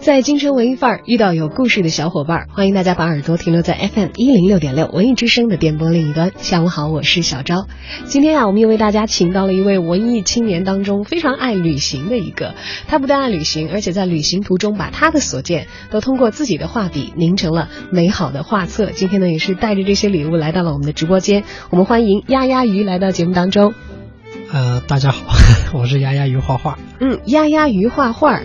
在京城文艺范儿遇到有故事的小伙伴，欢迎大家把耳朵停留在 FM 一零六点六文艺之声的电波另一端。下午好，我是小昭。今天啊，我们又为大家请到了一位文艺青年当中非常爱旅行的一个。他不但爱旅行，而且在旅行途中把他的所见都通过自己的画笔凝成了美好的画册。今天呢，也是带着这些礼物来到了我们的直播间。我们欢迎丫丫鱼来到节目当中。呃，大家好，我是丫丫鱼画画。嗯，丫丫鱼画画，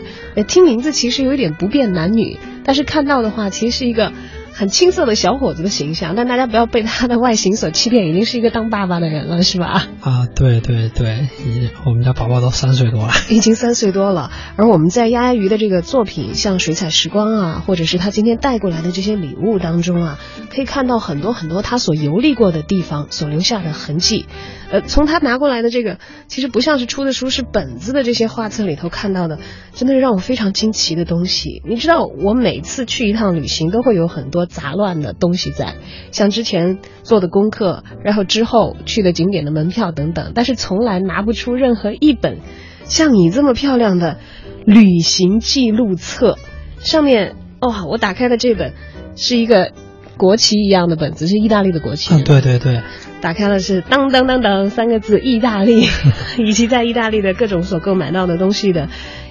听名字其实有点不变男女，但是看到的话，其实是一个。很青涩的小伙子的形象，但大家不要被他的外形所欺骗，已经是一个当爸爸的人了，是吧？啊，对对对，已我们家宝宝都三岁多了，已经三岁多了。而我们在鸭鸭鱼的这个作品，像水彩时光啊，或者是他今天带过来的这些礼物当中啊，可以看到很多很多他所游历过的地方所留下的痕迹。呃，从他拿过来的这个，其实不像是出的书，是本子的这些画册里头看到的，真的是让我非常惊奇的东西。你知道，我每次去一趟旅行，都会有很多。杂乱的东西在，像之前做的功课，然后之后去的景点的门票等等，但是从来拿不出任何一本像你这么漂亮的旅行记录册。上面哇，我打开的这本是一个国旗一样的本子，是意大利的国旗。嗯，对对对。打开了是当当当当三个字，意大利，以及在意大利的各种所购买到的东西的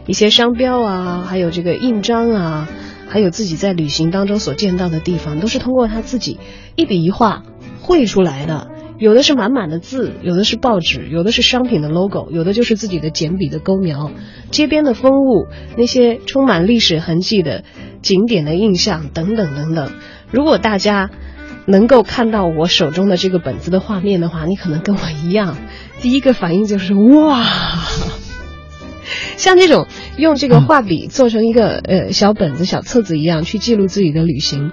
一些商标啊，还有这个印章啊。还有自己在旅行当中所见到的地方，都是通过他自己一笔一画绘出来的。有的是满满的字，有的是报纸，有的是商品的 logo，有的就是自己的简笔的勾描。街边的风物，那些充满历史痕迹的景点的印象等等等等。如果大家能够看到我手中的这个本子的画面的话，你可能跟我一样，第一个反应就是哇。像这种用这个画笔做成一个呃小本子、小册子一样去记录自己的旅行，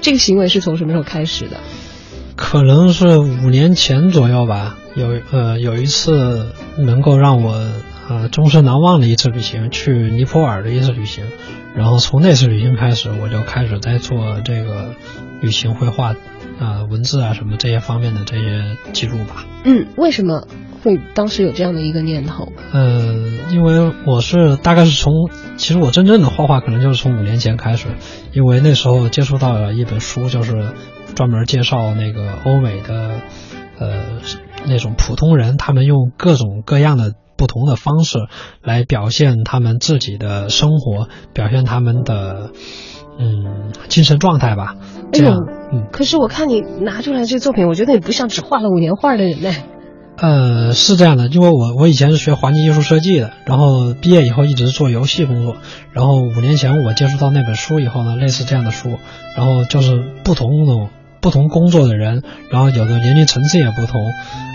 这个行为是从什么时候开始的？可能是五年前左右吧。有呃有一次能够让我呃终身难忘的一次旅行，去尼泊尔的一次旅行。然后从那次旅行开始，我就开始在做这个旅行绘画啊、文字啊什么这些方面的这些记录吧。嗯，为什么？会当时有这样的一个念头，呃，因为我是大概是从，其实我真正的画画可能就是从五年前开始，因为那时候接触到了一本书，就是专门介绍那个欧美的，呃，那种普通人，他们用各种各样的不同的方式来表现他们自己的生活，表现他们的，嗯，精神状态吧。这样，嗯。可是我看你拿出来这作品，我觉得你不像只画了五年画的人呢。呃，是这样的，因为我我以前是学环境艺术设计的，然后毕业以后一直做游戏工作，然后五年前我接触到那本书以后呢，类似这样的书，然后就是不同的不同工作的人，然后有的年龄层次也不同，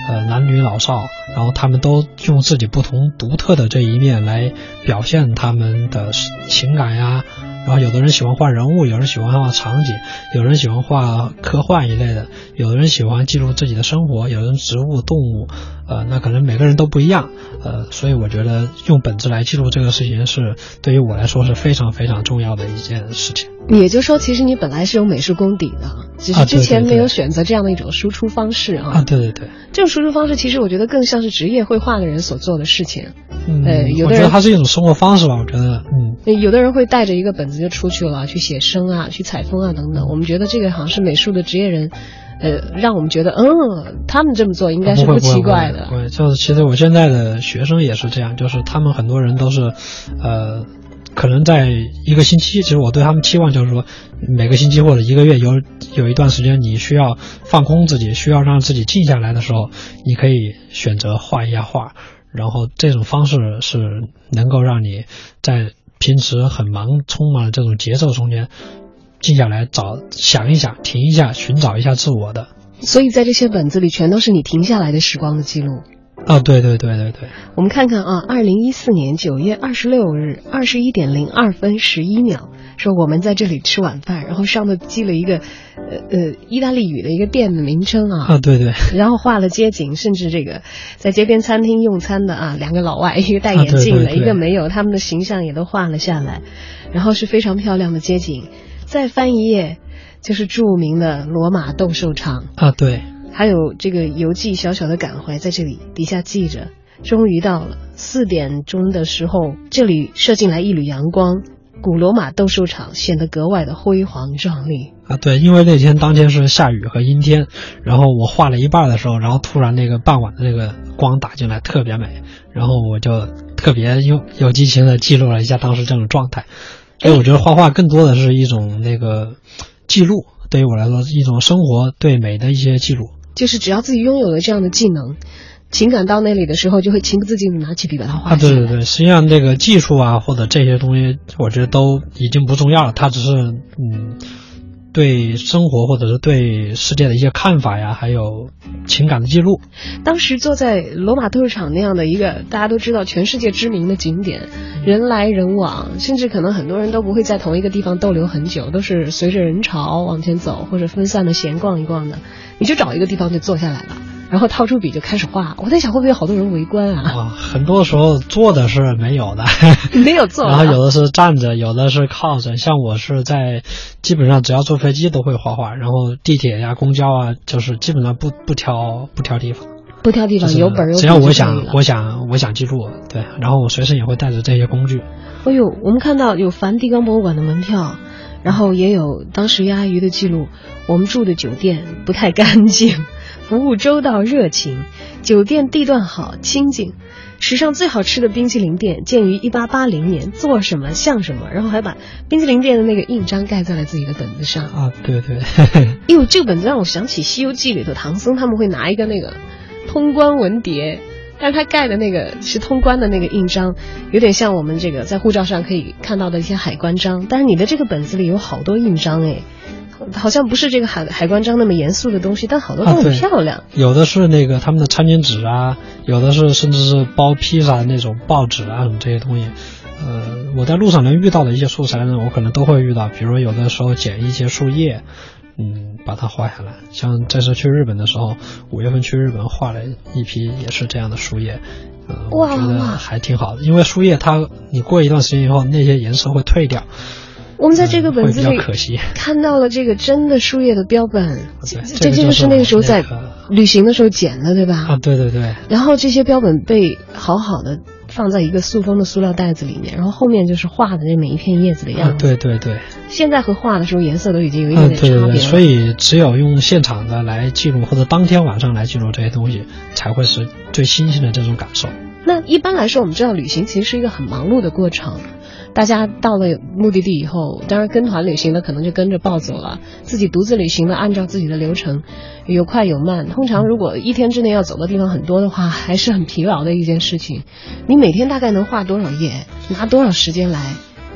呃，男女老少，然后他们都用自己不同独特的这一面来表现他们的情感呀。然后有的人喜欢画人物，有人喜欢画场景，有人喜欢画科幻一类的，有的人喜欢记录自己的生活，有人植物、动物，呃，那可能每个人都不一样，呃，所以我觉得用本子来记录这个事情是对于我来说是非常非常重要的一件事情。也就是说，其实你本来是有美术功底的，只是之前没有选择这样的一种输出方式啊。啊，对对对，这种输出方式其实我觉得更像是职业绘画的人所做的事情。呃，有的人它是一种生活方式吧，我觉得，嗯，有的人会带着一个本子就出去了，去写生啊，去采风啊等等。我们觉得这个好像是美术的职业人，呃，让我们觉得，嗯，他们这么做应该是不奇怪的。对，就是其实我现在的学生也是这样，就是他们很多人都是，呃，可能在一个星期，其实我对他们期望就是说，每个星期或者一个月有有一段时间你需要放空自己，需要让自己静下来的时候，你可以选择画一下画。然后这种方式是能够让你在平时很忙、充满了这种节奏中间，静下来找想一想、停一下、寻找一下自我的。所以在这些本子里，全都是你停下来的时光的记录。啊，对对对对对。我们看看啊，二零一四年九月二十六日二十一点零二分十一秒，说我们在这里吃晚饭，然后上头记了一个呃呃意大利语的一个店的名称啊，啊，对对，然后画了街景，甚至这个在街边餐厅用餐的啊，两个老外，一个戴眼镜的，啊对对对一个没有，他们的形象也都画了下来，然后是非常漂亮的街景。再翻一页，就是著名的罗马斗兽场，啊对，还有这个游记小小的感怀在这里底下记着。终于到了四点钟的时候，这里射进来一缕阳光，古罗马斗兽场显得格外的辉煌壮丽。啊对，因为那天当天是下雨和阴天，然后我画了一半的时候，然后突然那个傍晚的那个光打进来，特别美，然后我就特别有有激情的记录了一下当时这种状态。所以我觉得画画更多的是一种那个记录，对于我来说是一种生活对美的一些记录。就是只要自己拥有了这样的技能，情感到那里的时候，就会情不自禁的拿起笔把它画啊，下来。对对对，实际上这个技术啊，或者这些东西，我觉得都已经不重要了，它只是嗯，对生活或者是对世界的一些看法呀，还有情感的记录。当时坐在罗马斗兽场那样的一个大家都知道全世界知名的景点，人来人往，甚至可能很多人都不会在同一个地方逗留很久，都是随着人潮往前走，或者分散的闲逛一逛的。你就找一个地方就坐下来了，然后掏出笔就开始画。我在想会不会有好多人围观啊？啊，很多时候坐的是没有的，没有坐 啊，然后有的是站着，有的是靠着。像我是在基本上只要坐飞机都会画画，然后地铁呀、公交啊，就是基本上不不挑不挑地方，不挑地方，有本儿有只要我想我想我想记录，对，然后我随身也会带着这些工具。哎呦，我们看到有梵蒂冈博物馆的门票，然后也有当时鸭鱼的记录。我们住的酒店不太干净，服务周到热情，酒店地段好清静。史上最好吃的冰淇淋店建于一八八零年，做什么像什么，然后还把冰淇淋店的那个印章盖在了自己的本子上。啊，对对，哎呦，这个本子让我想起《西游记》里头唐僧他们会拿一个那个通关文牒，但是他盖的那个是通关的那个印章，有点像我们这个在护照上可以看到的一些海关章，但是你的这个本子里有好多印章哎，好像不是这个海海关章那么严肃的东西，但好多都很漂亮。有的是那个他们的餐巾纸啊，有的是甚至是包披萨的那种报纸啊什么这些东西。呃，我在路上能遇到的一些素材呢，我可能都会遇到，比如有的时候捡一些树叶，嗯，把它画下来。像这次去日本的时候，五月份去日本画了一批也是这样的树叶，呃，我哇觉得还挺好的，因为树叶它你过一段时间以后，那些颜色会退掉，我们在这个本子里。看到了这个真的树叶的标本，这这就是是那个时候在旅行的时候捡的，对吧？啊，对对对，然后这些标本被好好的放在一个塑封的塑料袋子里面，然后后面就是画的这每一片叶子的样啊子。对对对。现在和画的时候颜色都已经有一点，点对对对，点差别了。所以只有用现场的来记录，或者当天晚上来记录这些东西，才会是最新鲜的这种感受。那一般来说，我们知道旅行其实是一个很忙碌的过程。大家到了目的地以后，当然跟团旅行的可能就跟着暴走了，自己独自旅行的按照自己的流程，有快有慢。通常如果一天之内要走的地方很多的话，还是很疲劳的一件事情。你每天大概能画多少页，拿多少时间来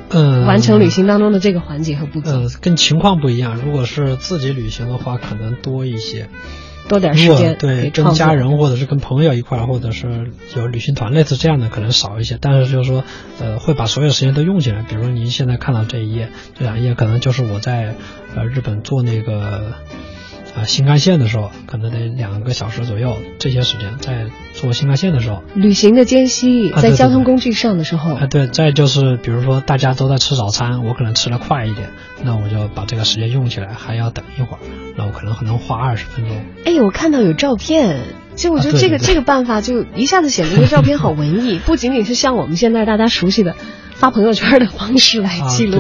嗯，完成旅行当中的这个环节和步骤？呃，跟情况不一样。如果是自己旅行的话，可能多一些。多点时间对跟家人或者是跟朋友一块儿，或者是有旅行团类似这样的，可能少一些。但是就是说，呃，会把所有时间都用起来。比如说您现在看到这一页，这两页可能就是我在呃日本做那个啊、新干线的时候，可能得两个小时左右这些时间，在坐新干线的时候。旅行的间隙，在交通工具上的时候，啊，对，再就是比如说大家都在吃早餐，我可能吃的快一点，那我就把这个时间用起来，还要等一会儿，那我可能可能花二十分钟。哎，我看到有照片，其实我觉得这个这个办法就一下子显得这个照片好文艺，不仅仅是像我们现在大家熟悉的发朋友圈的方式来啊，记录。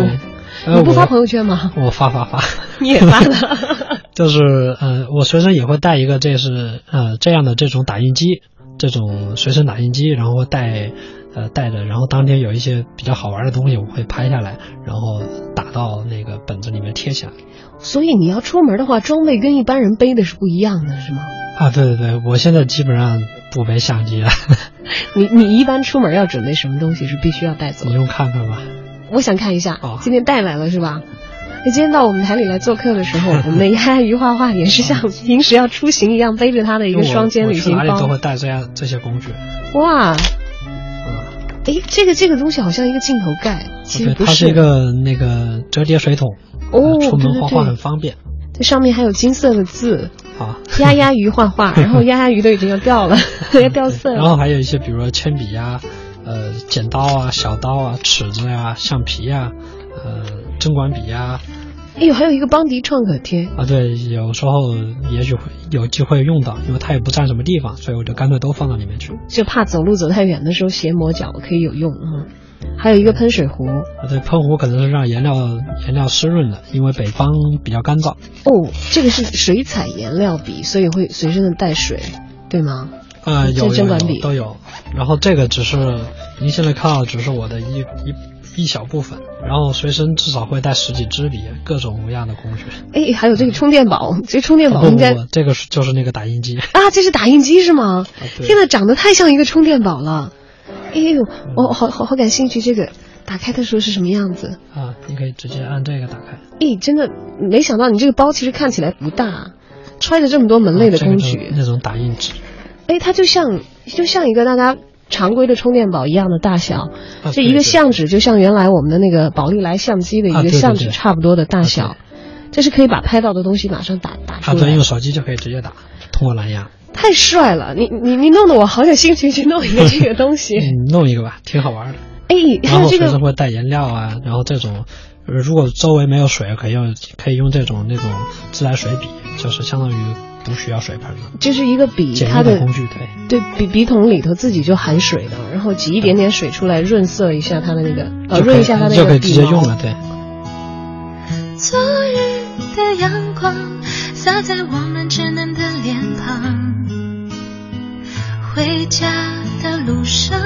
你不发朋友圈吗？我发发发，你也发了。就是呃，我随身也会带一个，这是呃这样的这种打印机，这种随身打印机，然后带呃带着，然后当天有一些比较好玩的东西，我会拍下来，然后打到那个本子里面贴起来。所以你要出门的话，装备跟一般人背的是不一样的，是吗？啊，对对对，我现在基本上不背相机了，你你一般出门要准备什么东西是必须要带走的？你用看看吧。我想看一下哦，今天带来了是吧？那今天到我们台里来做客的时候，我们的鸭鱼画画也是像平时要出行一样，背着他的一个双肩旅行包去哪里都。会带这样这些工具。哇，嗯哎，这个这个东西好像一个镜头盖，其实不是它是一个那个折叠水桶，哦呃出门画画很方便。这上面还有金色的字，啊，鸭鸭鱼画画，然后鸭鸭鱼都已经要掉了，要掉色了然后。还有一些，比如说铅笔呀、呃，剪刀啊、小刀啊、尺子呀、橡皮呀、呃，针管笔呀，哎呦，还有一个邦迪创可贴，啊，对，有时候也许会有机会用到，因为它也不占什么地方，所以我就干脆都放到里面去。就怕走路走太远的时候鞋磨脚可以有用。嗯，还有一个喷水壶。啊，对，喷壶可能是让颜料颜料湿润的，因为北方比较干燥。哦，这个是水彩颜料笔，所以会随身的带水，对吗？呃，有有都有。然后这个只是您现在看到的只是我的一一一小部分，然后随身至少会带十几支笔，各种各样的工具。哎，还有这个充电宝，这充电宝应该不，这个是就是那个打印机。啊，这是打印机是吗？天呐，长得太像一个充电宝了。哎呦，我好好好感兴趣，这个打开的时候是什么样子？啊，你可以直接按这个打开。咦，真的没想到你这个包其实看起来不大，揣着这么多门类的啊这个就是工具。那种打印纸。哎，它就像就像一个大家常规的充电宝一样的大小，啊这一个相纸就像原来我们的那个宝丽来相机的一个相纸差不多的大小，啊这是可以把拍到的东西马上打打出啊，对，来用。手机就可以直接打，通过蓝牙。太帅了！你你你弄得我好有兴趣去弄一个这个东西。你，弄一个吧，挺好玩的。哎，还然后随有这个身会带颜料啊，然后这种，呃如果周围没有水，可以用可以用这种那种自来水笔，就是相当于不需要水盆了就是一个笔，简它的的工具，对。对笔笔筒里头自己就含水的，然后挤一点点水出来润色一下它的那个呃润一下它的那个就可以直接笔毛用了，对。昨日的阳光洒在我们稚嫩的脸庞，回家的路上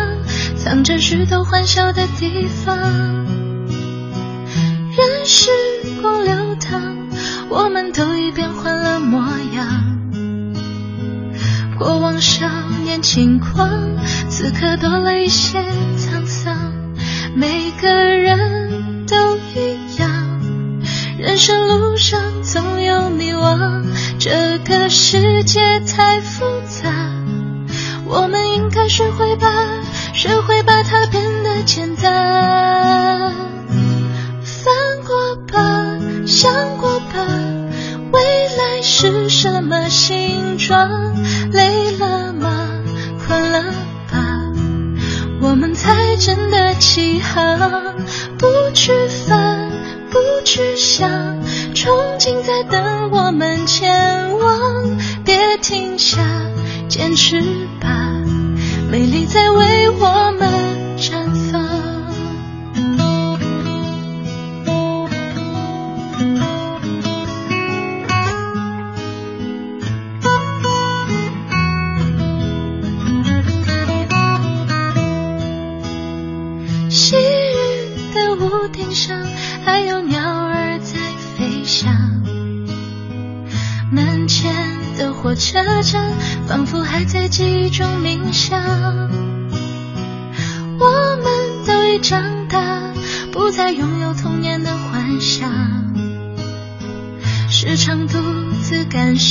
藏着许多欢笑的地方。任时光流淌，我们都已变换了模样。过往少年轻狂，此刻多了一些沧桑。每个人都一样，人生路上总有迷惘，这个世界太复杂，我们应该学会把，学会把它变得简单。翻过吧，想过吧，未来是什么形状？累了吗？困了吧？我们才真的起航，不去烦，不去想，憧憬在等我们前往，别停下，坚持吧，美丽在为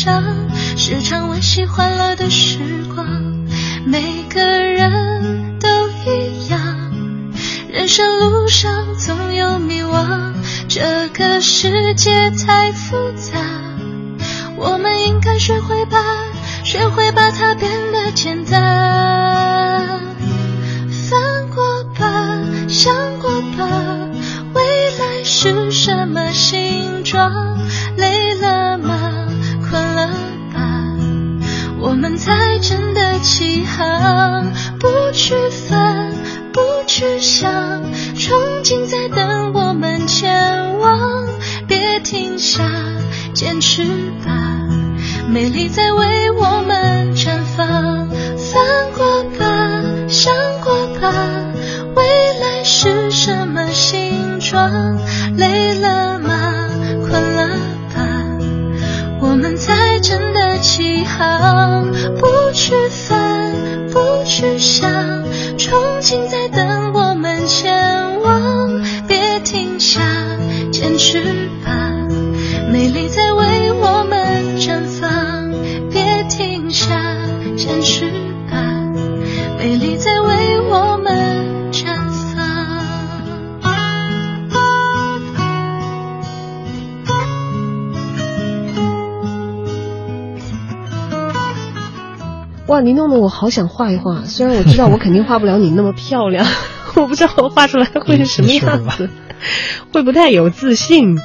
感伤，时常温习欢乐的时光。每个人都一样，人生路上总有迷惘，这个世界太复杂，我们应该学会把，学会把它变得简单。吧，未来是什么形状？累了吗？困了吧？我们才真的起航，不去烦，不去想，憧憬在我好想画一画，虽然我知道我肯定画不了你那么漂亮，我不知道我画出来会是什么样子，会不太有自信。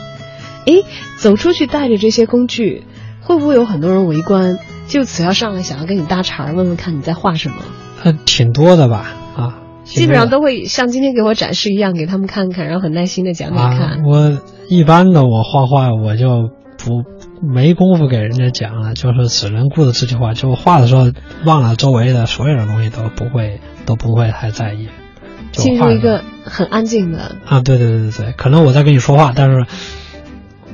哎，走出去带着这些工具，会不会有很多人围观？就此要上来想要跟你搭茬，问问看你在画什么？呃，挺多的吧，啊，基本上都会像今天给我展示一样，给他们看看，然后很耐心的讲给看。啊，我一般的我画画我就不没工夫给人家讲了，就是只能顾着自己画。就画的时候忘了周围的所有的东西都不会都不会太在意，进入一个很安静的啊，对对对对对，可能我在跟你说话，但是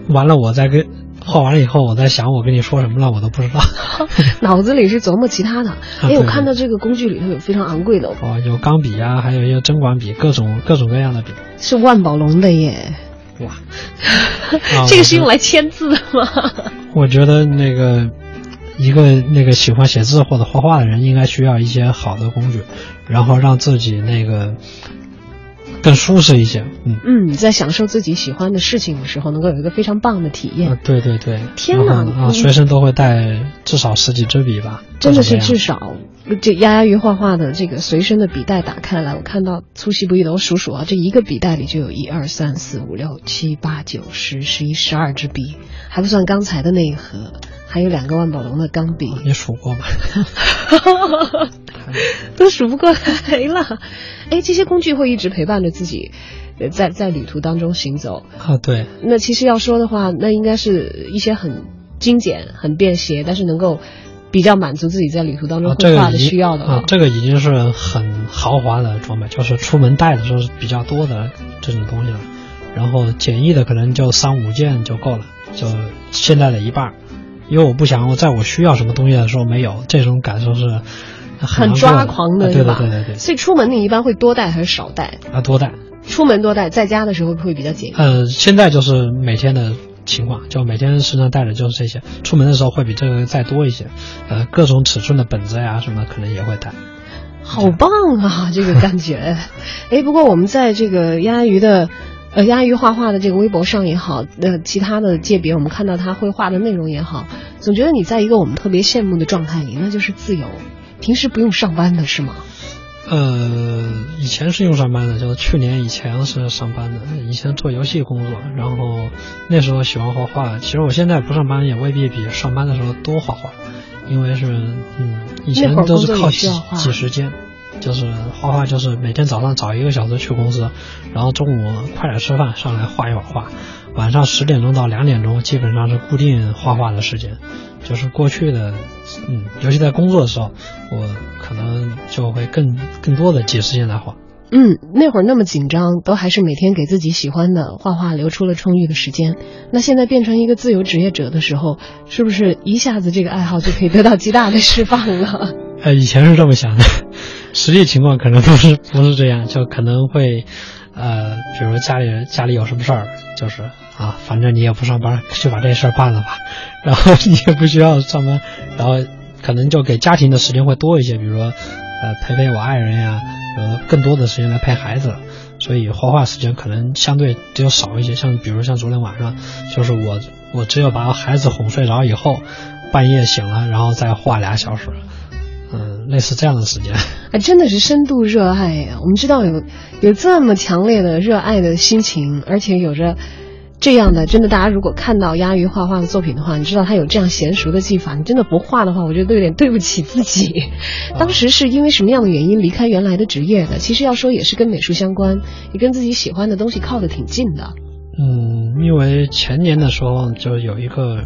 完了我在跟。画完了以后，我在想我跟你说什么了，我都不知道，脑子里是琢磨其他的。哎，我看到这个工具里头有非常昂贵的哦，有钢笔啊，还有一些针管笔，各种各种各样的笔，是万宝龙的耶！哇，这个是用来签字的吗？我觉得那个一个那个喜欢写字或者画画的人，应该需要一些好的工具，然后让自己那个。更舒适一些，嗯嗯，你在享受自己喜欢的事情的时候，能够有一个非常棒的体验。对对对，天哪！啊，随身都会带至少十几支笔吧？真的是至少。这丫丫鱼画画的这个随身的笔袋打开来，我看到粗细不一的，我数数啊，这一个笔袋里就有一二三四五六七八九十十一十二支笔，还不算刚才的那一盒，还有两个万宝龙的钢笔。你数过吗？都数不过来了。哎，这些工具会一直陪伴着自己，在在旅途当中行走啊。对。那其实要说的话，那应该是一些很精简、很便携，但是能够。比较满足自己在旅途当中绘画的需要的啊，这个已经是很豪华的装备，就是出门带的时候是比较多的这种东西了。然后简易的可能就三五件就够了，就现在的一半。因为我不想我在我需要什么东西的时候没有，这种感受是很抓狂的，对对对对对。所以出门你一般会多带还是少带？啊，多带。出门多带，在家的时候会比较简易。呃，现在就是每天的。情况就每天身上带的就是这些，出门的时候会比这个再多一些，呃，各种尺寸的本子呀什么可能也会带。好棒啊，这个感觉。哎，不过我们在这个鸭鱼的，呃，亚鱼画画的这个微博上也好，呃，其他的界别我们看到他绘画的内容也好，总觉得你在一个我们特别羡慕的状态里，那就是自由，平时不用上班的是吗？呃，以前是用上班的，就是去年以前是上班的，以前做游戏工作，然后那时候喜欢画画。其实我现在不上班也未必比上班的时候多画画，因为是嗯，以前都是靠挤挤时间，就是画画就是每天早上早一个小时去公司，然后中午快点吃饭上来画一会儿画，晚上十点钟到两点钟基本上是固定画画的时间。就是过去的，嗯，尤其在工作的时候，我可能就会更更多的挤时间来画。嗯，那会儿那么紧张，都还是每天给自己喜欢的画画留出了充裕的时间。那现在变成一个自由职业者的时候，是不是一下子这个爱好就可以得到极大的释放了？呃，以前是这么想的，实际情况可能不是 不是这样，就可能会，呃，比如家里人家里有什么事儿，就是。啊，反正你也不上班，就把这事儿办了吧。然后你也不需要上班，然后可能就给家庭的时间会多一些，比如说，呃，陪陪我爱人呀，呃，更多的时间来陪孩子。所以画画时间可能相对就少一些。像比如像昨天晚上，就是我我只有把孩子哄睡着以后，半夜醒了，然后再画俩小时，嗯，类似这样的时间。啊，真的是深度热爱呀！我们知道有有这么强烈的热爱的心情，而且有着。这样的真的，大家如果看到鸭鱼画画的作品的话，你知道他有这样娴熟的技法，你真的不画的话，我觉得都有点对不起自己。当时是因为什么样的原因离开原来的职业的？其实要说也是跟美术相关，也跟自己喜欢的东西靠得挺近的。嗯，因为前年的时候就有一个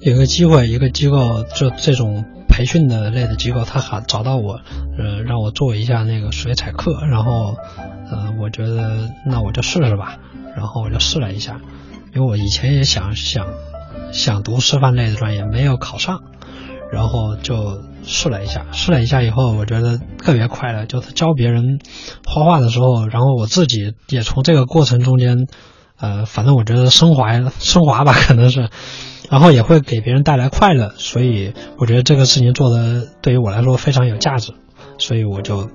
有一个机会，一个机构就这种培训的类的机构，他还找到我，呃，让我做一下那个水彩课，然后，呃，我觉得那我就试试吧。然后我就试了一下，因为我以前也想想想读师范类的专业，没有考上，然后就试了一下。试了一下以后，我觉得特别快乐，就是教别人画画的时候，然后我自己也从这个过程中间，呃，反正我觉得升华 升华吧，可能是，然后也会给别人带来快乐，所以我觉得这个事情做的对于我来说非常有价值，所以我就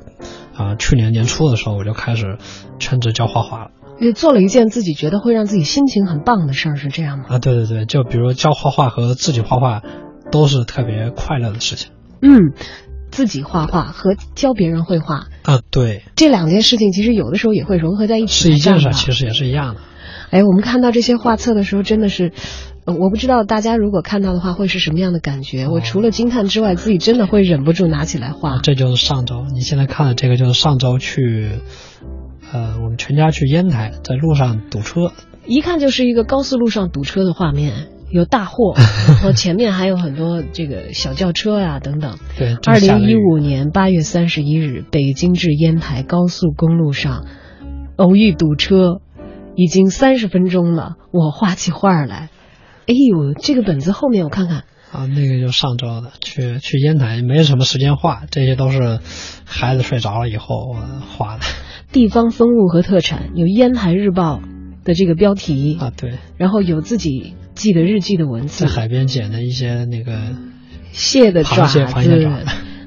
啊，去年年初的时候我就开始全职教画画了。也做了一件自己觉得会让自己心情很棒的事儿，是这样吗？啊，对对对，就比如教画画和自己画画，都是特别快乐的事情。嗯，自己画画和教别人绘画啊，对，这两件事情其实有的时候也会融合在一起。是一件事，其实也是一样的。哎，我们看到这些画册的时候，真的是，我不知道大家如果看到的话会是什么样的感觉。我除了惊叹之外，自己真的会忍不住拿起来画。这就是上周，你现在看的这个就是上周去，呃，我们全家去烟台，在路上堵车，一看就是一个高速路上堵车的画面，有大货，然后前面还有很多这个小轿车啊等等。对，二零一五年八月三十一日，北京至烟台高速公路上偶遇堵车。已经三十分钟了，我画起画来。哎呦，这个本子后面我看看啊，那个就上周的，去去烟台没什么时间画，这些都是孩子睡着了以后我画的。地方风物和特产有《烟台日报》的这个标题啊，对，然后有自己记的日记的文字，在海边捡的一些那个蟹的爪子，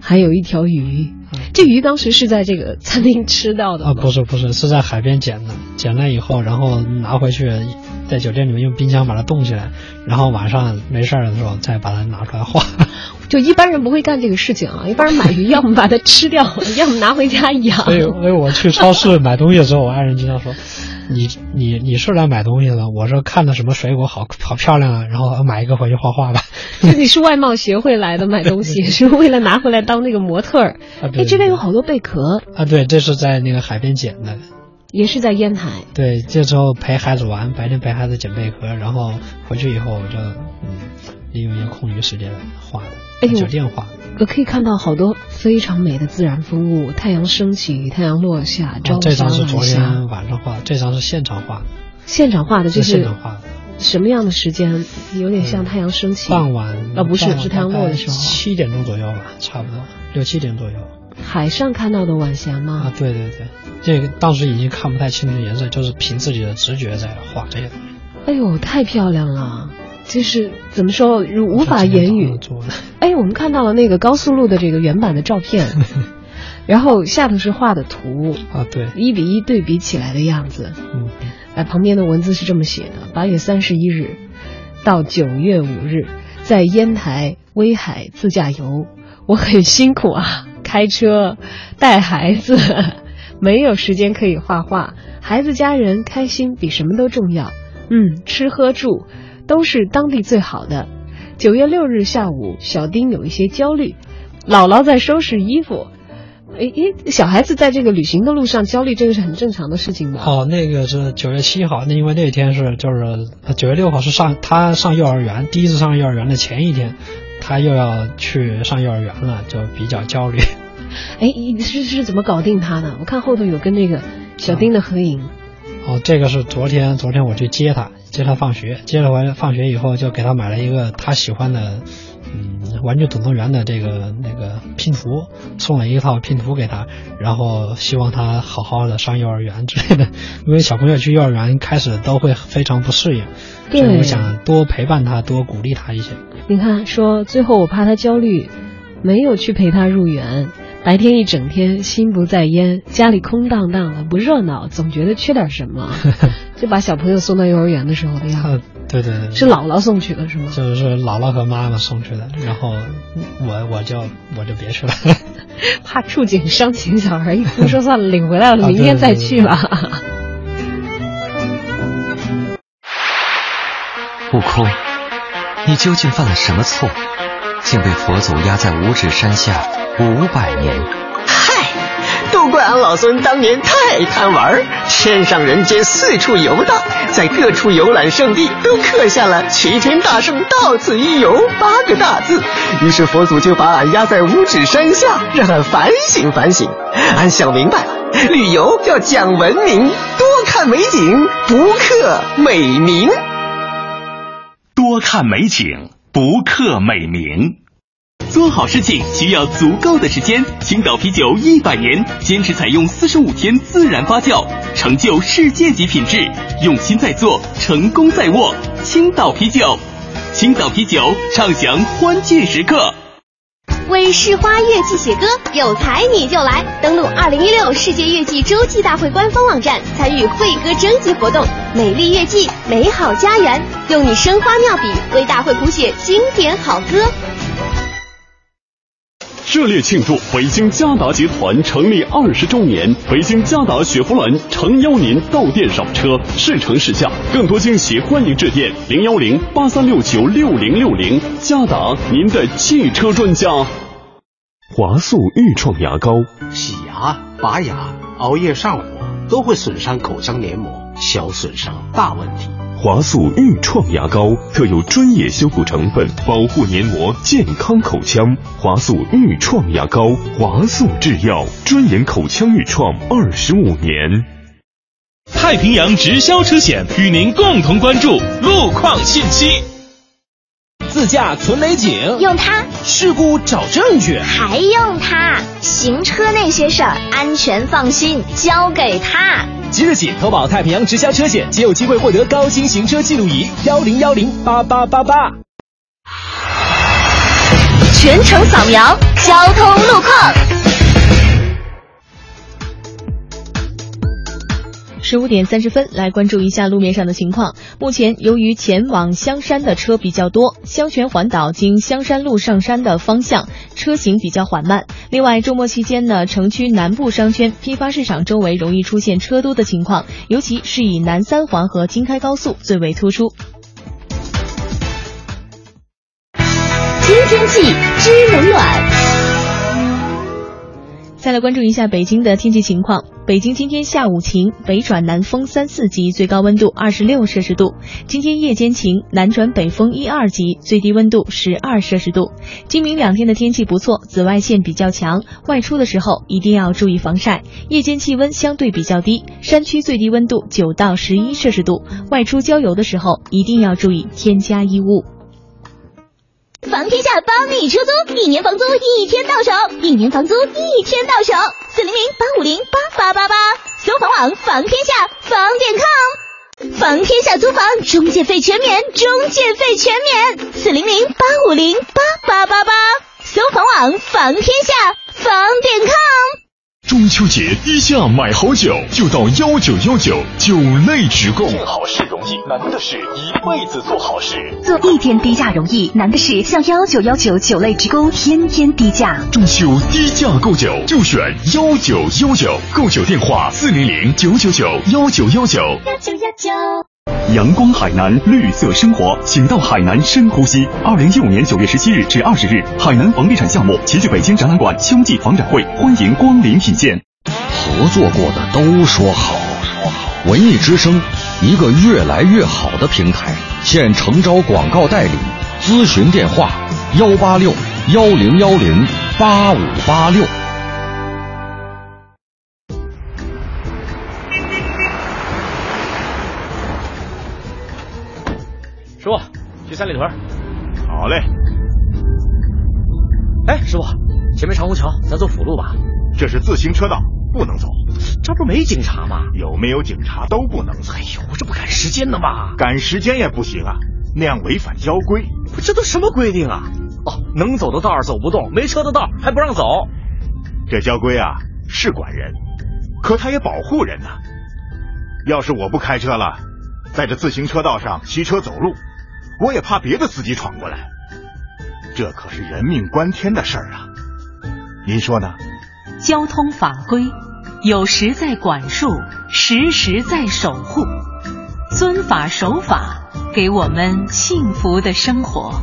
还有一条鱼。这鱼当时是在这个餐厅吃到的啊？不是不是，是在海边捡的。捡了以后，然后拿回去，在酒店里面用冰箱把它冻起来，然后晚上没事儿的时候再把它拿出来画。就一般人不会干这个事情啊！一般人买鱼，要么把它吃掉，要么拿回家养。所以，所以我去超市买东西的时候，我爱人经常说。你你你是来买东西的，我是看到什么水果好好漂亮啊，然后买一个回去画画吧。你是外贸协会来的买东西，是为了拿回来当那个模特儿。哎，这边有好多贝壳啊，对，这是在那个海边捡的，也是在烟台。对，这时候陪孩子玩，白天陪孩子捡贝壳，然后回去以后我就嗯利用一些空余时间画的，酒店画。我可以看到好多非常美的自然风物，太阳升起，太阳落下，朝这张是昨天晚上画，这张是现场画的。现场画的，这是现场画的。什么样的时间？有点像太阳升起。傍晚啊，不是，是太阳落的时候。七点钟左右吧，差不多六七点左右。海上看到的晚霞吗？啊，对对对，这个当时已经看不太清楚颜色，就是凭自己的直觉在画这些东西。哎呦，太漂亮了！就是怎么说，无法言语。哎，我们看到了那个高速路的这个原版的照片，然后下头是画的图啊，对，一比一对比起来的样子。嗯，哎，旁边的文字是这么写的：八月三十一日到九月五日，在烟台威海自驾游，我很辛苦啊，开车带孩子，没有时间可以画画，孩子家人开心比什么都重要。嗯，吃喝住。都是当地最好的。九月六日下午，小丁有一些焦虑，姥姥在收拾衣服。诶诶，小孩子在这个旅行的路上焦虑，这个是很正常的事情吧？哦，那个是九月七号，那因为那天是就是九月六号是上他上幼儿园，第一次上幼儿园的前一天，他又要去上幼儿园了，就比较焦虑。哎，是是怎么搞定他的？我看后头有跟那个小丁的合影。哦，这个是昨天，昨天我去接他，接他放学，接了完放学以后，就给他买了一个他喜欢的，嗯，玩具总动员的这个那个拼图，送了一套拼图给他，然后希望他好好的上幼儿园之类的，因为小朋友去幼儿园开始都会非常不适应，所以我想多陪伴他，多鼓励他一些。你看，说最后我怕他焦虑，没有去陪他入园。白天一整天心不在焉，家里空荡荡的，不热闹，总觉得缺点什么，就把小朋友送到幼儿园的时候的样子。对对对，是姥姥送去的是吗？就是姥姥和妈妈送去的，然后我我就我就别去了，怕触景伤情，小孩一哭说算了，领回来了，明天再去吧。悟空，你究竟犯了什么错，竟被佛祖压在五指山下？五百年，嗨，都怪俺老孙当年太贪玩，天上人间四处游荡，在各处游览胜地都刻下了“齐天大圣到此一游”八个大字。于是佛祖就把俺压在五指山下，让俺反省反省。俺想明白了，旅游要讲文明，多看美景，不刻美名。多看美景，不刻美名。做好事情需要足够的时间。青岛啤酒一百年，坚持采用四十五天自然发酵，成就世界级品质。用心在做，成功在握。青岛啤酒，青岛啤酒，畅享欢庆时刻。为市花月季写歌，有才你就来！登录二零一六世界月季洲际大会官方网站，参与会歌征集活动。美丽月季，美好家园，用你生花妙笔为大会谱写经典好歌。热烈庆祝北京嘉达集团成立二十周年。北京嘉达雪佛兰诚邀您到店赏车，试乘试驾，更多惊喜欢迎致电零幺零八三六九六零六零。嘉达，您的汽车专家。华素愈创牙膏，洗牙、拔牙、熬夜上火都会损伤口腔黏膜，小损伤大问题。华素愈创牙膏特有专业修复成分，保护黏膜，健康口腔。华素愈创牙膏，华素制药，专研口腔愈创二十五年。太平洋直销车险与您共同关注路况信息。自驾存美景，用它；事故找证据，还用它；行车那些事儿，安全放心，交给他。即日起投保太平洋直销车险，即有机会获得高清行车记录仪幺零幺零八八八八。全程扫描交通路况。十五点三十分，来关注一下路面上的情况。目前，由于前往香山的车比较多，香泉环岛经香山路上山的方向车行比较缓慢。另外，周末期间呢，城区南部商圈、批发市场周围容易出现车多的情况，尤其是以南三环和京开高速最为突出。知天气，知冷暖。再来关注一下北京的天气情况。北京今天下午晴，北转南风三四级，最高温度二十六摄氏度。今天夜间晴，南转北风一二级，最低温度十二摄氏度。今明两天的天气不错，紫外线比较强，外出的时候一定要注意防晒。夜间气温相对比较低，山区最低温度九到十一摄氏度。外出郊游的时候一定要注意添加衣物。房天下帮你出租，一年房租一天到手，一年房租一天到手，四零零八五零八八八八，搜房网房天下房点 com，房天下租房中介费全免，中介费全免，四零零八五零八八八八，搜房网房天下房点 com。中秋节低价买好酒，就到幺九幺九酒类直供。做好事容易，难的是一辈子做好事。做一天低价容易，难的是向幺九幺九酒类直供天天低价。中秋低价购酒就选幺九幺九，购酒电话四零零九九九幺九幺九幺九幺九。阳光海南，绿色生活，请到海南深呼吸。二零一五年九月十七日至二十日，海南房地产项目齐聚北京展览馆秋季房展会，欢迎光临品鉴。合作过的都说好，文艺之声，一个越来越好的平台，现诚招广告代理，咨询电话幺八六幺零幺零八五八六。师傅，去三里屯。好嘞。哎，师傅，前面长虹桥，咱走辅路吧。这是自行车道，不能走。这不没警察吗？有没有警察都不能走。哎呦，我这不赶时间呢吗？赶时间也不行啊，那样违反交规。这都什么规定啊？哦，能走的道走不动，没车的道还不让走。这交规啊是管人，可他也保护人呐。要是我不开车了，在这自行车道上骑车走路。我也怕别的司机闯过来，这可是人命关天的事儿啊！您说呢？交通法规有时在管束，时时在守护，遵法守法，给我们幸福的生活。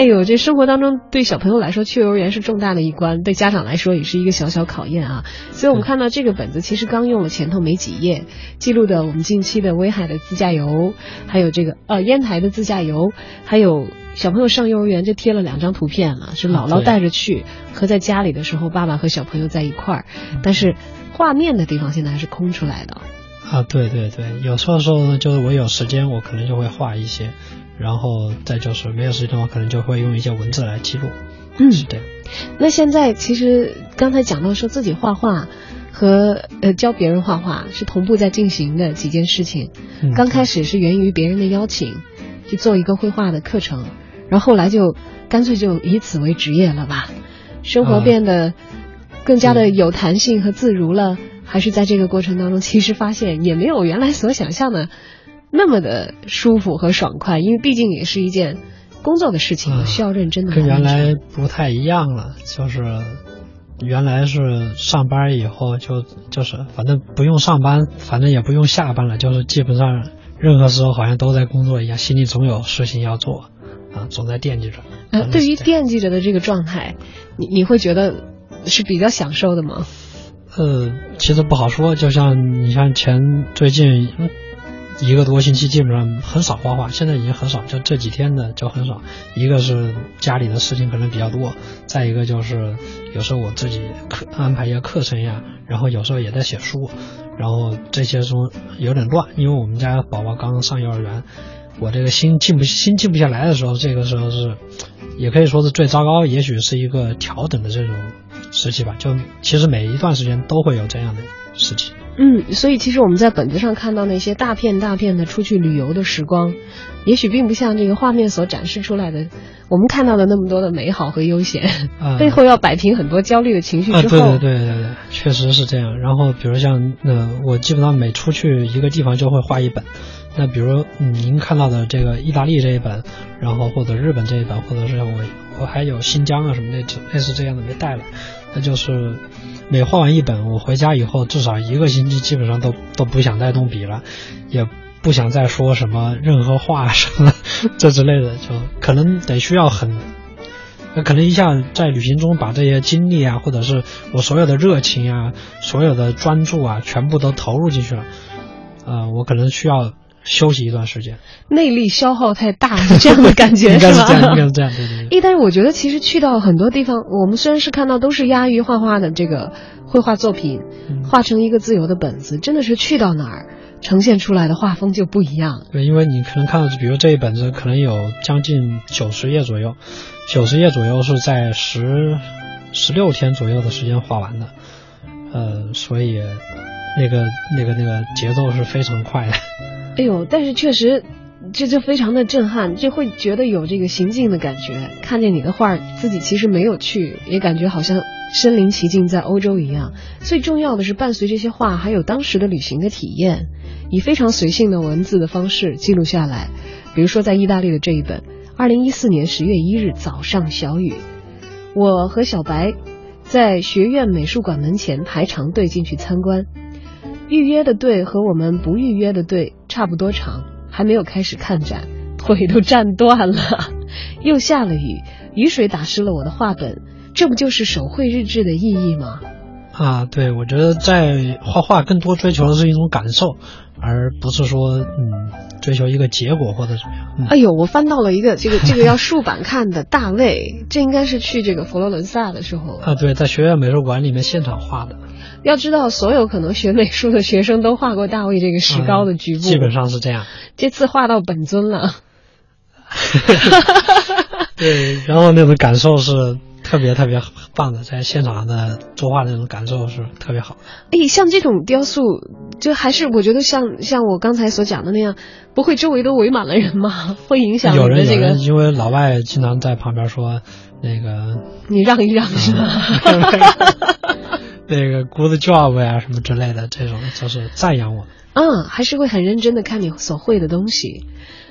哎呦，这生活当中对小朋友来说去幼儿园是重大的一关，对家长来说也是一个小小考验啊。所以我们看到这个本子其实刚用了前头没几页，记录的我们近期的威海的自驾游，还有这个呃烟台的自驾游，还有小朋友上幼儿园就贴了两张图片了，是姥姥带着去和在家里的时候爸爸和小朋友在一块儿，但是画面的地方现在还是空出来的。啊，对对对，有时候时候呢，就是我有时间，我可能就会画一些。然后再就是没有时间的话，可能就会用一些文字来记录。嗯，是的。那现在其实刚才讲到说自己画画，和呃教别人画画是同步在进行的几件事情。嗯刚开始是源于别人的邀请，去做一个绘画的课程，然后后来就干脆就以此为职业了吧。生活啊变得更加的有弹性和自如了，还是在这个过程当中，其实发现也没有原来所想象的那么的舒服和爽快，因为毕竟也是一件工作的事情，啊需要认真的。跟原来不太一样了，就是原来是上班以后就就是反正不用上班，反正也不用下班了，就是基本上任何时候好像都在工作一样，心里总有事情要做，啊，总在惦记着。呃，对于惦记着的这个状态，你你会觉得是比较享受的吗？呃，其实不好说，就像你像前最近一个多星期，基本上很少画画，现在已经很少，就这几天的就很少。一个是家里的事情可能比较多，再一个就是有时候我自己课安排一些课程呀，然后有时候也在写书，然后这些中有点乱，因为我们家宝宝刚刚上幼儿园，我这个心静不心静不下来的时候，这个时候是也可以说是最糟糕，也许是一个调整的这种时期吧。就其实每一段时间都会有这样的时期。嗯，所以其实我们在本子上看到那些大片大片的出去旅游的时光，也许并不像这个画面所展示出来的，我们看到的那么多的美好和悠闲，啊背后要摆平很多焦虑的情绪啊，之后，对对对对对，确实是这样。然后比如像呃，我基本上每出去一个地方就会画一本。那比如嗯您看到的这个意大利这一本，然后或者日本这一本，或者是我我还有新疆啊什么类类似这样的没带来，那就是每画完一本，我回家以后至少一个星期基本上都都不想再动笔了，也不想再说什么任何话什么 这之类的，就可能得需要很。可能一下在旅行中把这些精力啊，或者是我所有的热情啊，所有的专注啊，全部都投入进去了，呃，我可能需要休息一段时间。内力消耗太大，这样的感觉应该是吧？这样，应该是这样，对对对。一，但是我觉得其实去到很多地方，我们虽然是看到都是押于画画的这个绘画作品，嗯画成一个自由的本子，真的是去到哪儿呈现出来的画风就不一样。对，因为你可能看到，比如这一本子可能有将近九十页左右，九十页左右是在十十六天左右的时间画完的，呃，所以那个那个那个节奏是非常快的。哎呦，但是确实，这就非常的震撼，就会觉得有这个行进的感觉。看见你的画，自己其实没有去，也感觉好像身临其境在欧洲一样。最重要的是，伴随这些画，还有当时的旅行的体验，以非常随性的文字的方式记录下来。比如说，在意大利的这一本，二零一四年十月一日早上小雨，我和小白在学院美术馆门前排长队进去参观。预约的队和我们不预约的队差不多长，还没有开始看展，腿都站断了。又下了雨，雨水打湿了我的画本，这不就是手绘日志的意义吗？啊，对，我觉得在画画更多追求的是一种感受，而不是说嗯追求一个结果或者怎么样。嗯、哎呦，我翻到了一个这个这个要竖版看的大卫，这应该是去这个佛罗伦萨的时候啊，对，在学院美术馆里面现场画的。要知道，所有可能学美术的学生都画过大卫这个石膏的局部，嗯、基本上是这样。这次画到本尊了。对，然后那种感受是特别特别棒的，在现场的作画的那种感受是特别好。哎，像这种雕塑，就还是我觉得像像我刚才所讲的那样，不会周围都围满了人吗？会影响有人这个？有人，因为老外经常在旁边说那个你让一让是吧？那个 good job 呀什么之类的，这种就是赞扬我。嗯，还是会很认真的看你所会的东西，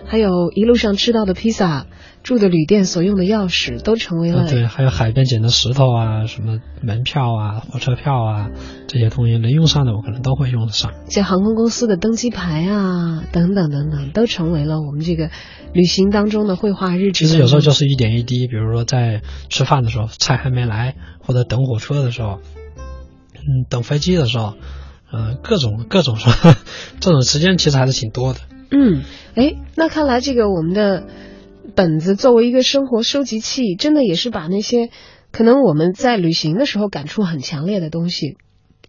还有一路上吃到的披萨、住的旅店所用的钥匙，都成为了、啊、对，还有海边捡的石头啊，什么门票啊、火车票啊这些东西能用上的，我可能都会用得上。像航空公司的登机牌啊，等等等等，都成为了我们这个旅行当中的绘画日志。其实有时候就是一点一滴，比如说在吃饭的时候，菜还没来，或者等火车的时候，嗯，等飞机的时候。呃，各种各种说，这种时间其实还是挺多的。嗯，哎，那看来这个我们的本子作为一个生活收集器，真的也是把那些可能我们在旅行的时候感触很强烈的东西，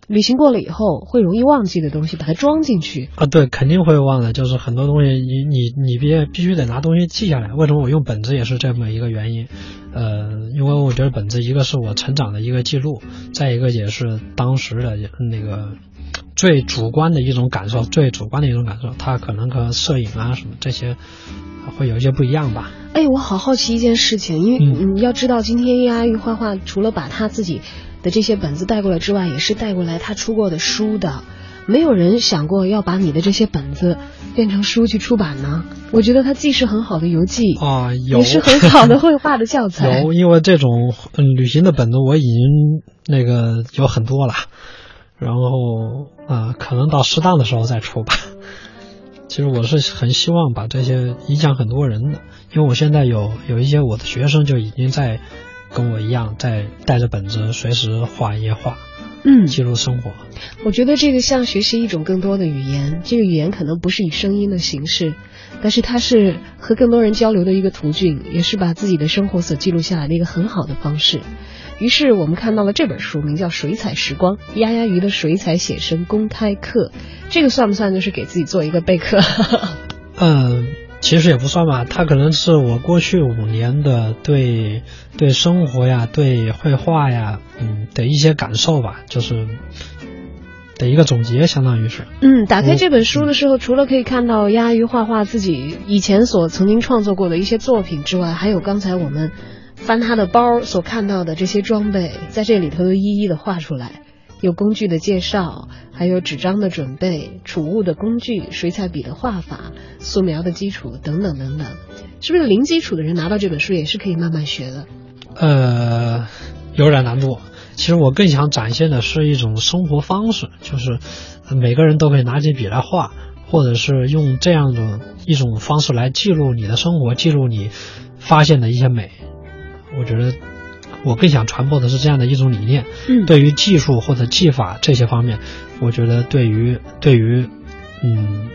旅行过了以后会容易忘记的东西，把它装进去。啊，对，肯定会忘的。就是很多东西，你你你必必须得拿东西记下来。为什么我用本子也是这么一个原因？呃，因为我觉得本子一个是我成长的一个记录，再一个也是当时的那个最主观的一种感受，最主观的一种感受，它可能和摄影啊什么这些会有一些不一样吧。哎，我好好奇一件事情，因为你要知道，今天叶阿玉画画除了把他自己的这些本子带过来之外，也是带过来他出过的书的。没有人想过要把你的这些本子变成书去出版呢？我觉得它既是很好的游记啊，也是很好的绘画的教材。有，因为这种嗯旅行的本子我已经那个有很多了，然后啊，可能到适当的时候再出吧。其实我是很希望把这些影响很多人的，因为我现在有有一些我的学生就已经在跟我一样，在带着本子随时画一些画。嗯，记录生活。我觉得这个像学习一种更多的语言，这个语言可能不是以声音的形式，但是它是和更多人交流的一个途径，也是把自己的生活所记录下来的一个很好的方式。于是我们看到了这本书，名叫《水彩时光》，丫丫鱼的水彩写生公开课。这个算不算就是给自己做一个备课？嗯。其实也不算吧，它可能是我过去五年的对对生活呀、对绘画呀，嗯的一些感受吧，就是的一个总结，相当于是。嗯，打开这本书的时候，除了可以看到鸭鱼画画自己以前所曾经创作过的一些作品之外，还有刚才我们翻他的包所看到的这些装备，在这里头都一一的画出来。有工具的介绍，还有纸张的准备、储物的工具、水彩笔的画法、素描的基础等等等等，是不是零基础的人拿到这本书也是可以慢慢学的？呃，有点难度。其实我更想展现的是一种生活方式，就是每个人都可以拿起笔来画，或者是用这样的一种方式来记录你的生活，记录你发现的一些美。我觉得。我更想传播的是这样的一种理念。嗯，对于技术或者技法这些方面，我觉得对于对于，嗯，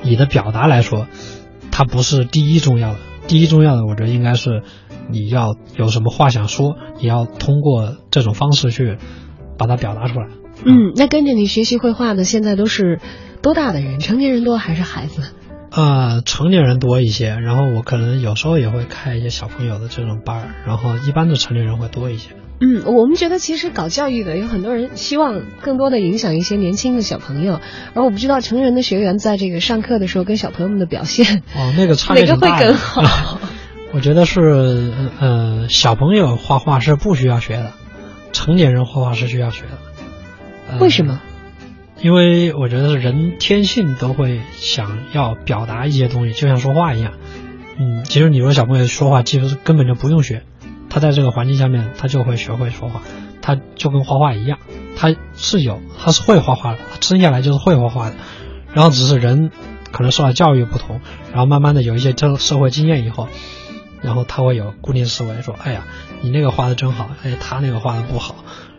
你的表达来说，它不是第一重要的。第一重要的，我觉得应该是你要有什么话想说，你要通过这种方式去把它表达出来。嗯，那跟着你学习绘画的现在都是多大的人？成年人多还是孩子？呃，成年人多一些，然后我可能有时候也会开一些小朋友的这种班儿，然后一般的成年人会多一些。嗯，我们觉得其实搞教育的有很多人希望更多的影响一些年轻的小朋友，而我不知道成人的学员在这个上课的时候跟小朋友们的表现 哦，那个差别哪个会更好？我觉得是，呃，小朋友画画是不需要学的，成年人画画是需要学的。为什么？因为我觉得是人天性都会想要表达一些东西，就像说话一样。嗯，其实你说小朋友说话，其实根本就不用学，他在这个环境下面，他就会学会说话。他就跟画画一样，他是有，他是会画画的，他生下来就是会画画的。然后只是人可能受到教育不同，然后慢慢的有一些这社会经验以后，然后他会有固定思维，说，哎呀，你那个画的真好，哎，他那个画的不好。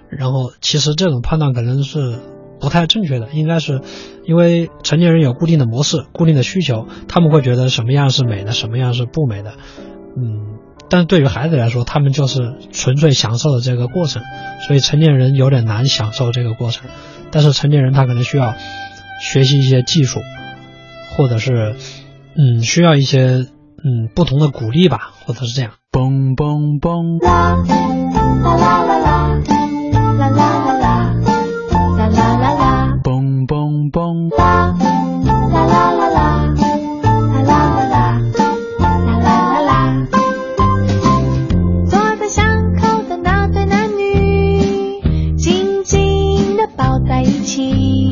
然后其实这种判断可能是。不太正确的，应该是，因为成年人有固定的模式、固定的需求，他们会觉得什么样是美的，什么样是不美的，嗯，但对于孩子来说，他们就是纯粹享受的这个过程，所以成年人有点难享受这个过程，但是成年人他可能需要学习一些技术，或者是，嗯，需要一些嗯不同的鼓励吧，或者是这样。嘣嘣嘣。啦啦啦啦啦啦啦啦啦。啦啦啦，嘣嘣嘣，啦啦啦啦啦，啦啦啦啦，啦啦啦啦。坐在巷口的那对男女，紧紧的抱在一起，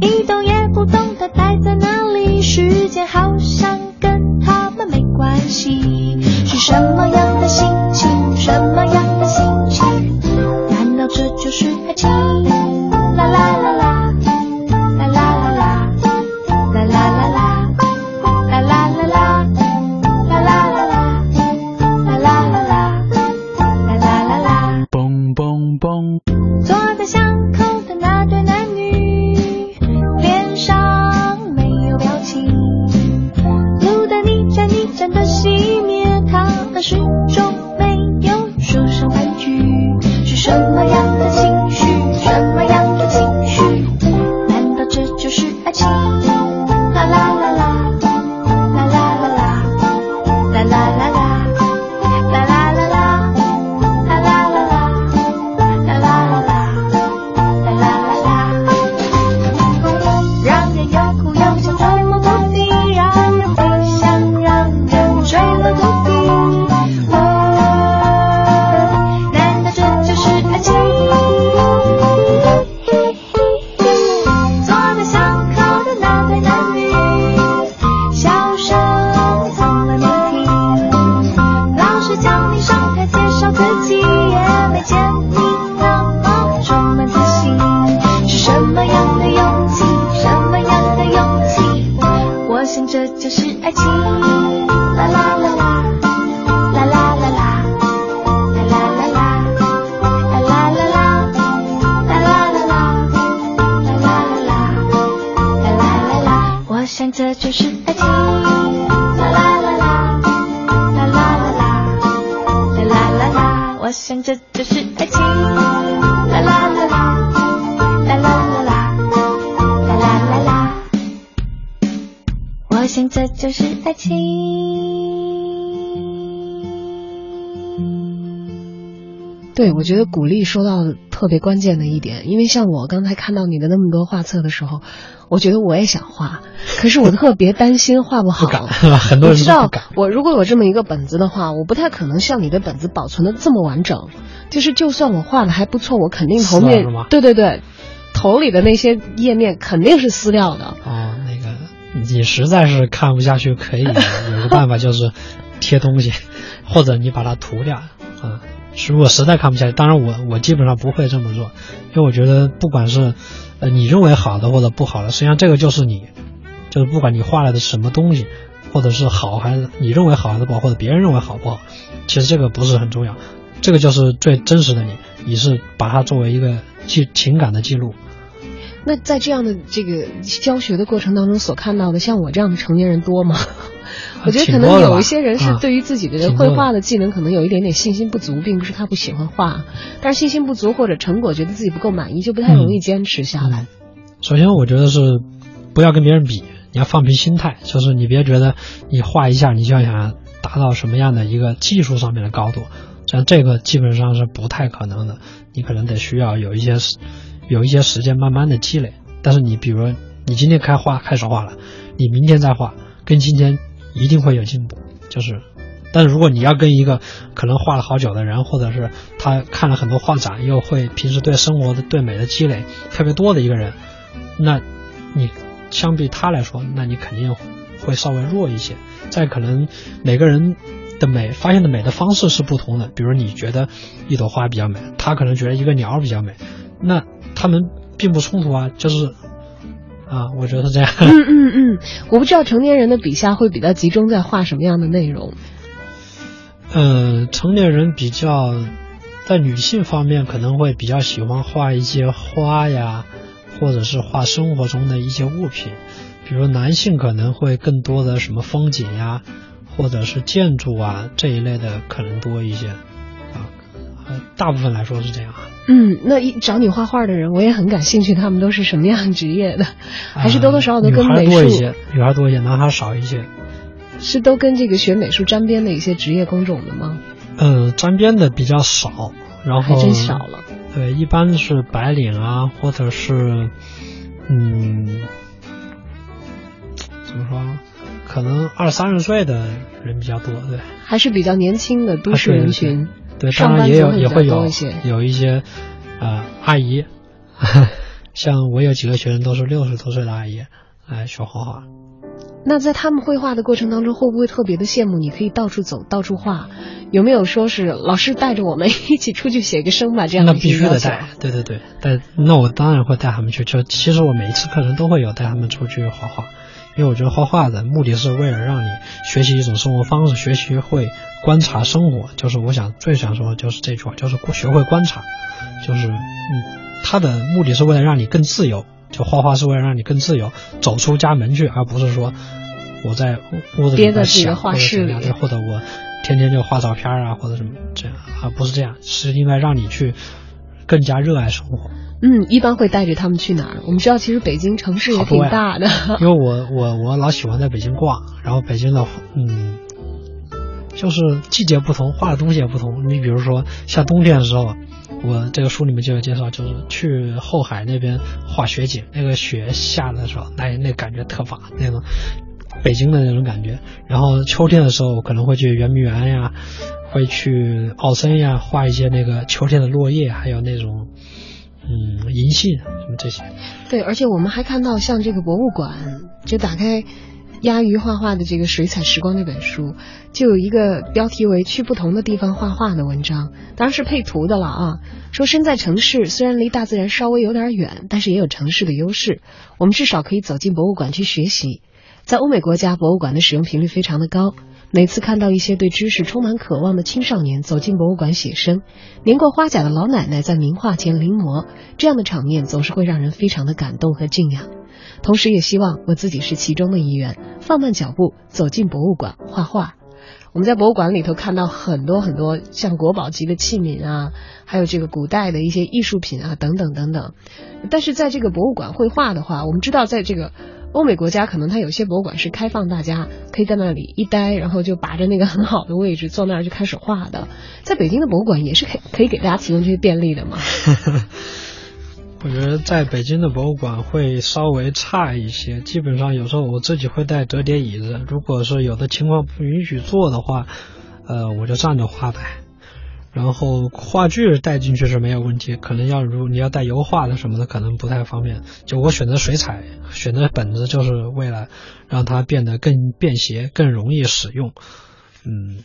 一动也不动的待在那里，时间好像跟他们没关系。是什么样的心情？什么样的心情？难道这就是爱情？说到特别关键的一点，因为像我刚才看到你的那么多画册的时候，我觉得我也想画，可是我特别担心画不好。不敢，很多人我知道我如果有这么一个本子的话，我不太可能像你的本子保存的这么完整。就是就算我画的还不错，我肯定头面对对对，头里的那些页面肯定是撕掉的。哦，那个你实在是看不下去，可以 有个办法就是贴东西，或者你把它涂掉啊。如果实在看不下去，当然我我基本上不会这么做，因为我觉得不管是呃你认为好的或者不好的，实际上这个就是你，就是不管你画了的什么东西，或者是好还是你认为好还是不好，或者别人认为好不好，其实这个不是很重要，这个就是最真实的你，你是把它作为一个记情感的记录。那在这样的这个教学的过程当中所看到的，像我这样的成年人多吗？我觉得可能有一些人是啊对于自己的绘画的技能可能有一点点信心不足，并不是他不喜欢画，但是信心不足或者成果觉得自己不够满意，就不太容易坚持下来。首先，我觉得是不要跟别人比，你要放平心态，就是你别觉得你画一下你就要想达到什么样的一个技术上面的高度，像这个基本上是不太可能的，你可能得需要有一些时有一些时间慢慢的积累。但是你比如你今天开画开始画了，你明天再画，跟今天一定会有进步，就是。但是如果你要跟一个可能画了好久的人，或者是他看了很多画展，又会平时对生活的对美的积累特别多的一个人，那你相比他来说，那你肯定会稍微弱一些。再可能每个人的美发现的美的方式是不同的，比如你觉得一朵花比较美，他可能觉得一个鸟比较美，那他们并不冲突啊，就是啊，我觉得是这样。嗯嗯嗯，我不知道成年人的笔下会比较集中在画什么样的内容。嗯，成年人比较在女性方面可能会比较喜欢画一些花呀，或者是画生活中的一些物品，比如男性可能会更多的什么风景呀，或者是建筑啊这一类的可能多一些，啊，呃大部分来说是这样啊。嗯，那一找你画画的人，我也很感兴趣，他们都是什么样职业的？还是多多少少都跟女孩美术多一些，女孩多一些，男孩少一些。是都跟这个学美术沾边的一些职业工种的吗？呃，沾边的比较少，然后还真少了。对，一般是白领啊，或者是嗯，怎么说？可能二三十岁的人比较多，对。还是比较年轻的都市人群。对，当然也有也会有多一些有一些呃阿姨，像我有几个学生都是六十多岁的阿姨来学画画。那在他们绘画的过程当中，会不会特别的羡慕你可以到处走、到处画？有没有说是老师带着我们 一起出去写个生吧？这样那必须得带，对对对，带那我当然会带他们去。就其实我每一次课程都会有带他们出去画画，因为我觉得画画的目的是为了让你学习一种生活方式，学习会观察生活。就是我想最想说的就是这句话，就是学会观察，就是嗯，它的目的是为了让你更自由。就画画是为了让你更自由，走出家门去，而不是说我在屋子里边想画室里或者怎么样或者我天天就画照片啊，或者什么这样，而不是这样，是应该让你去更加热爱生活。嗯，一般会带着他们去哪儿？我们知道，其实北京城市也挺大的。因为我我我老喜欢在北京逛，然后北京的嗯，就是季节不同，画的东西也不同。你比如说像冬天的时候，我这个书里面就有介绍，就是去后海那边画雪景，那个雪下的时候，那那感觉特棒，那种北京的那种感觉。然后秋天的时候，可能会去圆明园呀，会去奥森呀，画一些那个秋天的落叶，还有那种嗯银杏什么这些。对，而且我们还看到像这个博物馆，就打开鸭鱼画画的这个《水彩时光》这本书，就有一个标题为“去不同的地方画画”的文章，当然是配图的了啊。说身在城市，虽然离大自然稍微有点远，但是也有城市的优势。我们至少可以走进博物馆去学习。在欧美国家，博物馆的使用频率非常的高。每次看到一些对知识充满渴望的青少年走进博物馆写生，年过花甲的老奶奶在名画前临摹，这样的场面总是会让人非常的感动和敬仰。同时，也希望我自己是其中的一员，放慢脚步走进博物馆画画。我们在博物馆里头看到很多很多像国宝级的器皿啊，还有这个古代的一些艺术品啊，等等等等。但是在这个博物馆绘画的话，我们知道在这个。欧美国家可能它有些博物馆是开放大家可以在那里一待，然后就把着那个很好的位置坐那儿就开始画的。在北京的博物馆也是可以可以给大家提供这些便利的嘛？我觉得在北京的博物馆会稍微差一些，基本上有时候我自己会带折叠椅子，如果是有的情况不允许坐的话，呃，我就站着画呗。然后话剧带进去是没有问题，可能要如你要带油画的什么的，可能不太方便。就我选择水彩，选择本子，就是为了让它变得更便携、更容易使用。嗯，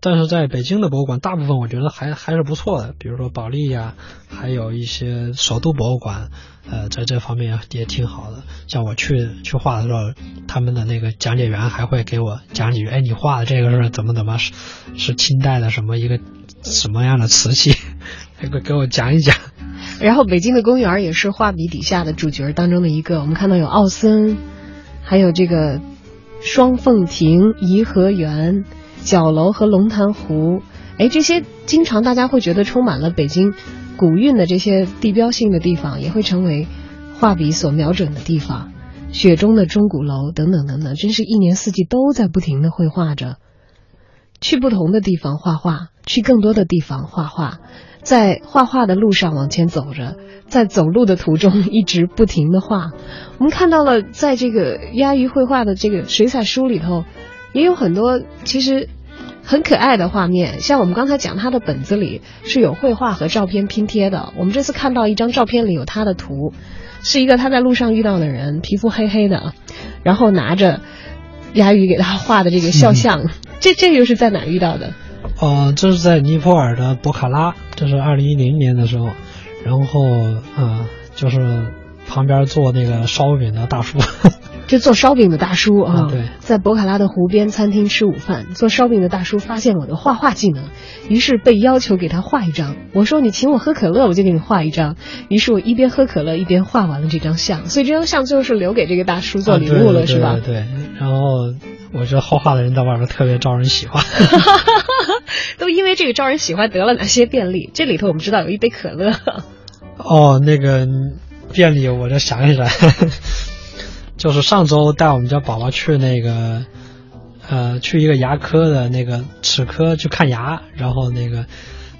但是在北京的博物馆，大部分我觉得还还是不错的，比如说保利呀，还有一些首都博物馆。呃，在这方面也挺好的。像我去去画的时候，他们的那个讲解员还会给我讲几句。哎，你画的这个是怎么怎么是是清代的什么一个什么样的瓷器？还会给我讲一讲。然后北京的公园也是画笔底下的主角当中的一个。我们看到有奥森，还有这个双凤亭、颐和园、角楼和龙潭湖。哎，这些经常大家会觉得充满了北京。古韵的这些地标性的地方也会成为画笔所瞄准的地方，雪中的钟鼓楼等等等等，真是一年四季都在不停的绘画着。去不同的地方画画，去更多的地方画画，在画画的路上往前走着，在走路的途中一直不停的画。我们看到了，在这个鸭鱼绘画的这个水彩书里头，也有很多其实。很可爱的画面，像我们刚才讲，他的本子里是有绘画和照片拼贴的。我们这次看到一张照片里有他的图，是一个他在路上遇到的人，皮肤黑黑的，然后拿着鸭鱼给他画的这个肖像。这这又是在哪遇到的？哦，这是在尼泊尔的博卡拉，这是二零一零年的时候，然后嗯，就是旁边做那个烧饼的大叔。这做烧饼的大叔啊，对，在博卡拉的湖边餐厅吃午饭。做烧饼的大叔发现我的画画技能，于是被要求给他画一张。我说：“你请我喝可乐，我就给你画一张。”于是我一边喝可乐一边画完了这张像。所以这张像最后是留给这个大叔做礼物了，是吧？对。然后我觉得画画的人在外面特别招人喜欢，都因为这个招人喜欢得了哪些便利？这里头我们知道有一杯可乐。哦，那个便利，我就想起来。就是上周带我们家宝宝去那个，呃，去一个牙科的那个齿科去看牙，然后那个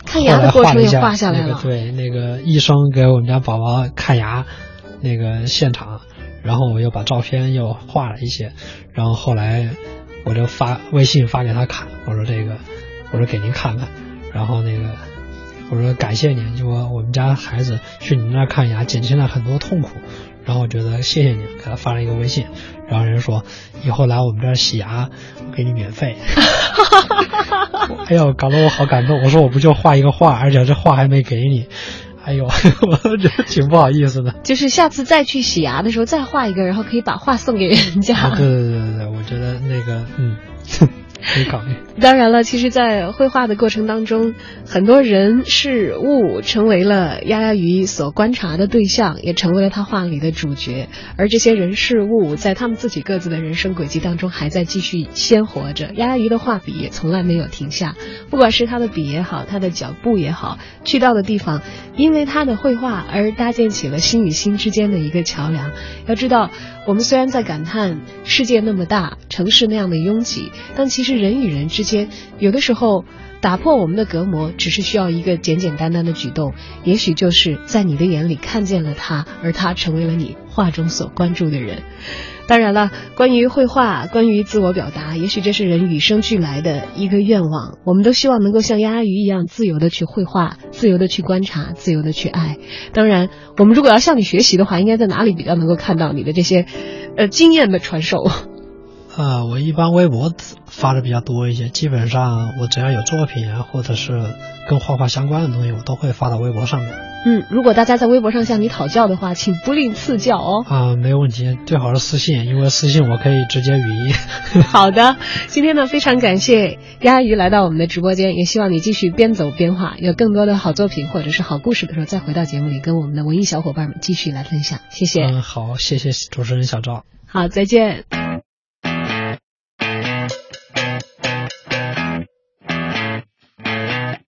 看牙的过程也画下来了。对，那个医生给我们家宝宝看牙，那个现场，然后我又把照片又画了一些，然后后来我就发微信发给他看，我说这个，我说给您看看，然后那个我说感谢您，就说我们家孩子去你那儿看牙减轻了很多痛苦。然后我觉得谢谢你，给他发了一个微信，然后人说以后来我们这儿洗牙，我给你免费。哎呦，搞得我好感动。我说我不就画一个画，而且这画还没给你。哎呦，我觉得挺不好意思的。就是下次再去洗牙的时候再画一个，然后可以把画送给人家。对对对对对，我觉得那个嗯。可以考虑。当然了，其实，在绘画的过程当中，很多人事物成为了丫丫鱼所观察的对象，也成为了他画里的主角。而这些人事物，在他们自己各自的人生轨迹当中，还在继续鲜活着。丫丫鱼的画笔也从来没有停下，不管是他的笔也好，他的脚步也好，去到的地方，因为他的绘画而搭建起了心与心之间的一个桥梁。要知道。我们虽然在感叹世界那么大，城市那样的拥挤，但其实是人与人之间，有的时候打破我们的隔膜，只是需要一个简简单单的举动，也许就是在你的眼里看见了他，而他成为了你画中所关注的人。当然了，关于绘画，关于自我表达，也许这是人与生俱来的一个愿望。我们都希望能够像鸭鸭鱼一样自由的去绘画，自由的去观察，自由的去爱。当然，我们如果要向你学习的话，应该在哪里比较能够看到你的这些，呃，经验的传授？呃，我一般微博发的比较多一些，基本上我只要有作品啊，或者是跟画画相关的东西，我都会发到微博上面。嗯，如果大家在微博上向你讨教的话，请不吝赐教哦。啊，没有问题，最好是私信，因为私信我可以直接语音。好的，今天呢非常感谢鸭鱼来到我们的直播间，也希望你继续边走边画，有更多的好作品或者是好故事的时候，再回到节目里跟我们的文艺小伙伴们继续来分享。谢谢。嗯，好，谢谢主持人小赵。好，再见。